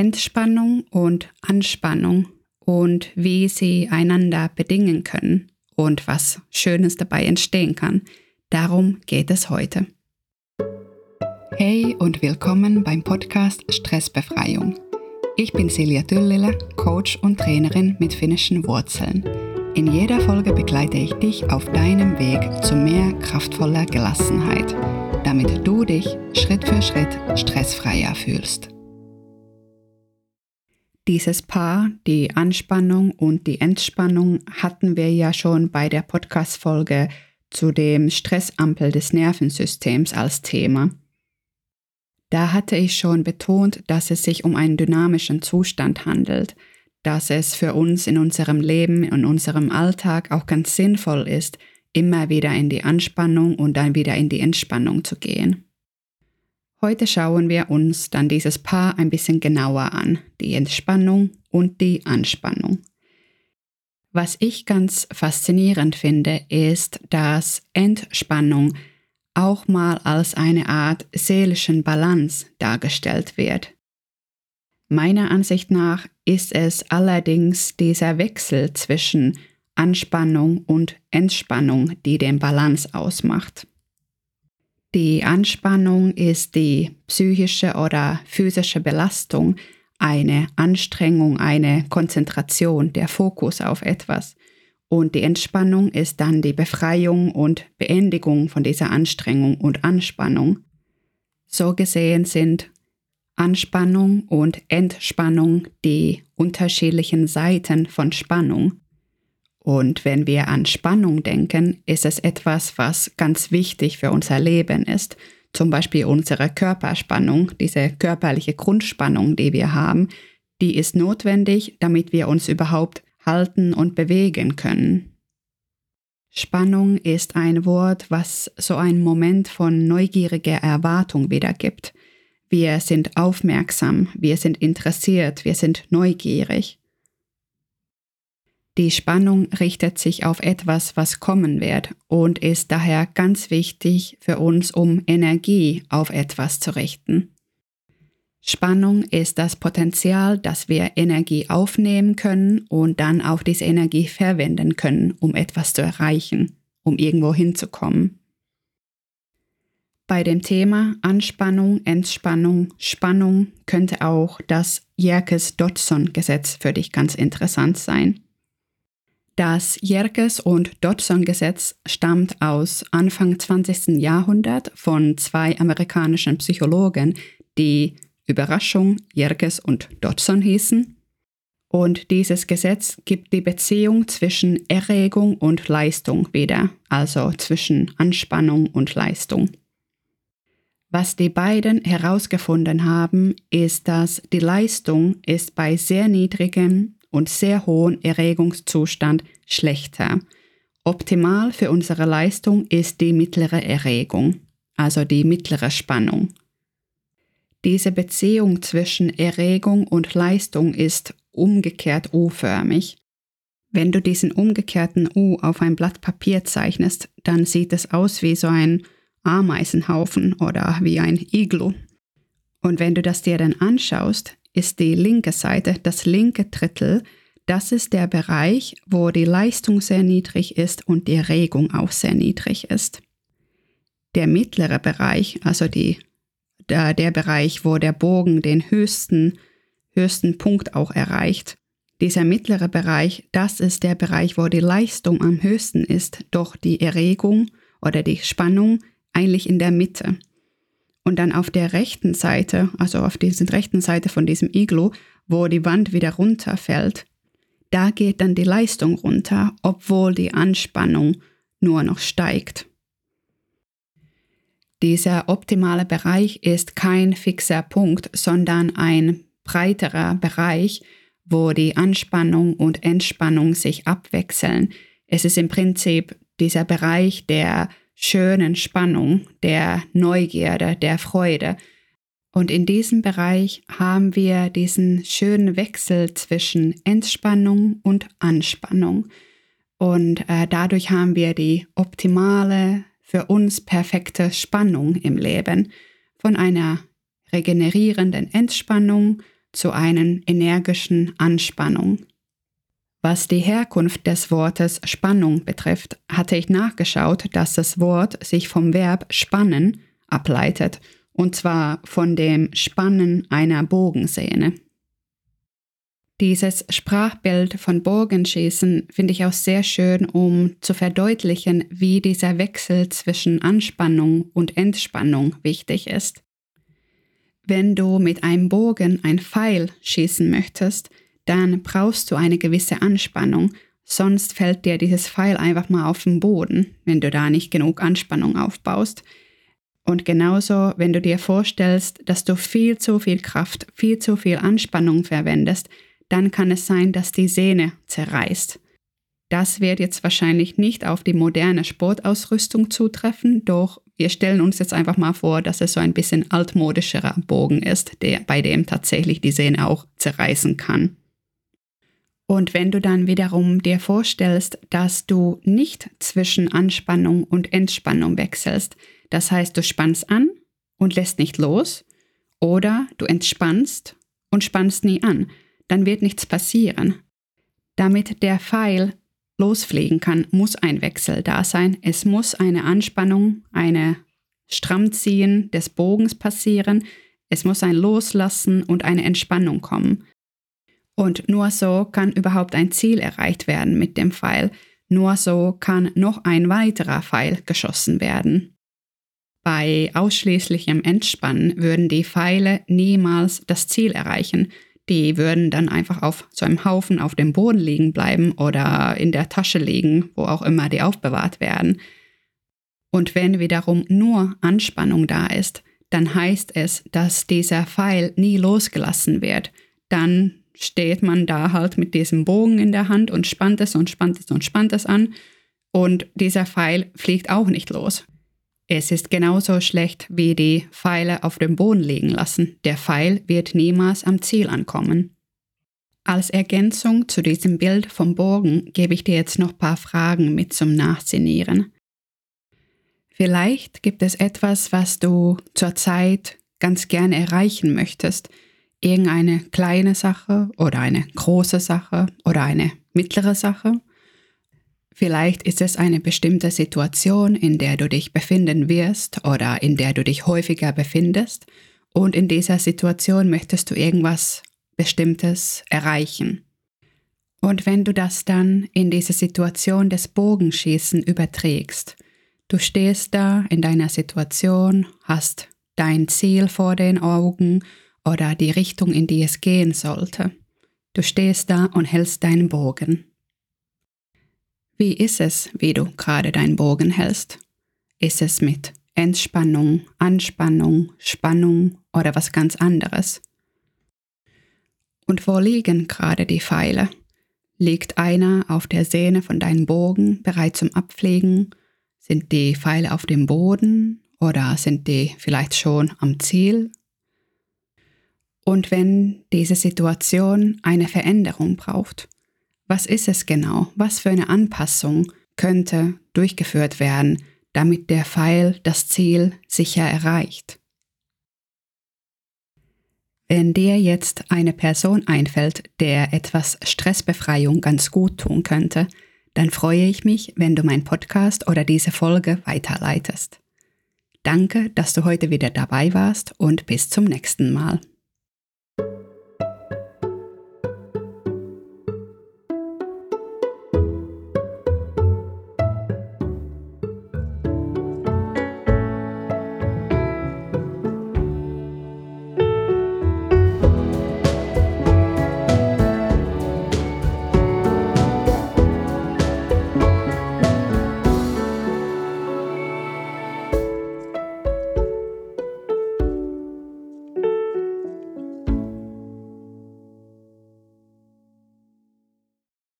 Entspannung und Anspannung und wie sie einander bedingen können und was Schönes dabei entstehen kann. Darum geht es heute. Hey und willkommen beim Podcast Stressbefreiung. Ich bin Silja Düllele, Coach und Trainerin mit finnischen Wurzeln. In jeder Folge begleite ich dich auf deinem Weg zu mehr kraftvoller Gelassenheit, damit du dich Schritt für Schritt stressfreier fühlst. Dieses Paar, die Anspannung und die Entspannung, hatten wir ja schon bei der Podcast-Folge zu dem Stressampel des Nervensystems als Thema. Da hatte ich schon betont, dass es sich um einen dynamischen Zustand handelt, dass es für uns in unserem Leben, in unserem Alltag auch ganz sinnvoll ist, immer wieder in die Anspannung und dann wieder in die Entspannung zu gehen. Heute schauen wir uns dann dieses Paar ein bisschen genauer an, die Entspannung und die Anspannung. Was ich ganz faszinierend finde, ist, dass Entspannung auch mal als eine Art seelischen Balance dargestellt wird. Meiner Ansicht nach ist es allerdings dieser Wechsel zwischen Anspannung und Entspannung, die den Balance ausmacht. Die Anspannung ist die psychische oder physische Belastung, eine Anstrengung, eine Konzentration, der Fokus auf etwas. Und die Entspannung ist dann die Befreiung und Beendigung von dieser Anstrengung und Anspannung. So gesehen sind Anspannung und Entspannung die unterschiedlichen Seiten von Spannung. Und wenn wir an Spannung denken, ist es etwas, was ganz wichtig für unser Leben ist. Zum Beispiel unsere Körperspannung, diese körperliche Grundspannung, die wir haben, die ist notwendig, damit wir uns überhaupt halten und bewegen können. Spannung ist ein Wort, was so einen Moment von neugieriger Erwartung wiedergibt. Wir sind aufmerksam, wir sind interessiert, wir sind neugierig. Die Spannung richtet sich auf etwas, was kommen wird und ist daher ganz wichtig für uns, um Energie auf etwas zu richten. Spannung ist das Potenzial, dass wir Energie aufnehmen können und dann auch diese Energie verwenden können, um etwas zu erreichen, um irgendwo hinzukommen. Bei dem Thema Anspannung, Entspannung, Spannung könnte auch das Jerkes-Dodson-Gesetz für dich ganz interessant sein. Das Jerkes- und Dodson-Gesetz stammt aus Anfang 20. Jahrhundert von zwei amerikanischen Psychologen, die Überraschung Jerkes und Dodson hießen. Und dieses Gesetz gibt die Beziehung zwischen Erregung und Leistung wieder, also zwischen Anspannung und Leistung. Was die beiden herausgefunden haben, ist, dass die Leistung ist bei sehr niedrigem und sehr hohen Erregungszustand schlechter. Optimal für unsere Leistung ist die mittlere Erregung, also die mittlere Spannung. Diese Beziehung zwischen Erregung und Leistung ist umgekehrt U-förmig. Wenn du diesen umgekehrten U auf ein Blatt Papier zeichnest, dann sieht es aus wie so ein Ameisenhaufen oder wie ein Iglu. Und wenn du das dir dann anschaust, ist die linke Seite, das linke Drittel, das ist der Bereich, wo die Leistung sehr niedrig ist und die Regung auch sehr niedrig ist. Der mittlere Bereich, also die, der, der Bereich, wo der Bogen den höchsten, höchsten Punkt auch erreicht, dieser mittlere Bereich, das ist der Bereich, wo die Leistung am höchsten ist, doch die Erregung oder die Spannung eigentlich in der Mitte. Und dann auf der rechten Seite, also auf dieser rechten Seite von diesem Iglo, wo die Wand wieder runterfällt, da geht dann die Leistung runter, obwohl die Anspannung nur noch steigt. Dieser optimale Bereich ist kein fixer Punkt, sondern ein breiterer Bereich, wo die Anspannung und Entspannung sich abwechseln. Es ist im Prinzip dieser Bereich der schönen Spannung, der Neugierde, der Freude. Und in diesem Bereich haben wir diesen schönen Wechsel zwischen Entspannung und Anspannung. Und äh, dadurch haben wir die optimale, für uns perfekte Spannung im Leben von einer regenerierenden Entspannung zu einer energischen Anspannung. Was die Herkunft des Wortes Spannung betrifft, hatte ich nachgeschaut, dass das Wort sich vom Verb spannen ableitet, und zwar von dem Spannen einer Bogensehne. Dieses Sprachbild von Bogenschießen finde ich auch sehr schön, um zu verdeutlichen, wie dieser Wechsel zwischen Anspannung und Entspannung wichtig ist. Wenn du mit einem Bogen ein Pfeil schießen möchtest, dann brauchst du eine gewisse Anspannung, sonst fällt dir dieses Pfeil einfach mal auf den Boden, wenn du da nicht genug Anspannung aufbaust. Und genauso, wenn du dir vorstellst, dass du viel zu viel Kraft, viel zu viel Anspannung verwendest, dann kann es sein, dass die Sehne zerreißt. Das wird jetzt wahrscheinlich nicht auf die moderne Sportausrüstung zutreffen, doch wir stellen uns jetzt einfach mal vor, dass es so ein bisschen altmodischerer Bogen ist, der, bei dem tatsächlich die Sehne auch zerreißen kann. Und wenn du dann wiederum dir vorstellst, dass du nicht zwischen Anspannung und Entspannung wechselst, das heißt, du spannst an und lässt nicht los, oder du entspannst und spannst nie an, dann wird nichts passieren. Damit der Pfeil losfliegen kann, muss ein Wechsel da sein. Es muss eine Anspannung, eine Strammziehen des Bogens passieren. Es muss ein Loslassen und eine Entspannung kommen. Und nur so kann überhaupt ein Ziel erreicht werden mit dem Pfeil. Nur so kann noch ein weiterer Pfeil geschossen werden. Bei ausschließlichem Entspannen würden die Pfeile niemals das Ziel erreichen, die würden dann einfach auf so einem Haufen auf dem Boden liegen bleiben oder in der Tasche liegen, wo auch immer die aufbewahrt werden. Und wenn wiederum nur Anspannung da ist, dann heißt es, dass dieser Pfeil nie losgelassen wird. Dann steht man da halt mit diesem Bogen in der Hand und spannt es und spannt es und spannt es an. Und dieser Pfeil fliegt auch nicht los. Es ist genauso schlecht wie die Pfeile auf dem Boden liegen lassen. Der Pfeil wird niemals am Ziel ankommen. Als Ergänzung zu diesem Bild vom Bogen gebe ich dir jetzt noch ein paar Fragen mit zum Nachsinnieren. Vielleicht gibt es etwas, was du zurzeit ganz gerne erreichen möchtest. Irgendeine kleine Sache oder eine große Sache oder eine mittlere Sache. Vielleicht ist es eine bestimmte Situation, in der du dich befinden wirst oder in der du dich häufiger befindest und in dieser Situation möchtest du irgendwas Bestimmtes erreichen. Und wenn du das dann in diese Situation des Bogenschießen überträgst, du stehst da in deiner Situation, hast dein Ziel vor den Augen oder die Richtung, in die es gehen sollte. Du stehst da und hältst deinen Bogen. Wie ist es, wie du gerade deinen Bogen hältst? Ist es mit Entspannung, Anspannung, Spannung oder was ganz anderes? Und wo liegen gerade die Pfeile? Liegt einer auf der Sehne von deinem Bogen bereit zum Abfliegen? Sind die Pfeile auf dem Boden oder sind die vielleicht schon am Ziel? Und wenn diese Situation eine Veränderung braucht, was ist es genau? Was für eine Anpassung könnte durchgeführt werden, damit der Pfeil das Ziel sicher erreicht? Wenn dir jetzt eine Person einfällt, der etwas Stressbefreiung ganz gut tun könnte, dann freue ich mich, wenn du meinen Podcast oder diese Folge weiterleitest. Danke, dass du heute wieder dabei warst und bis zum nächsten Mal.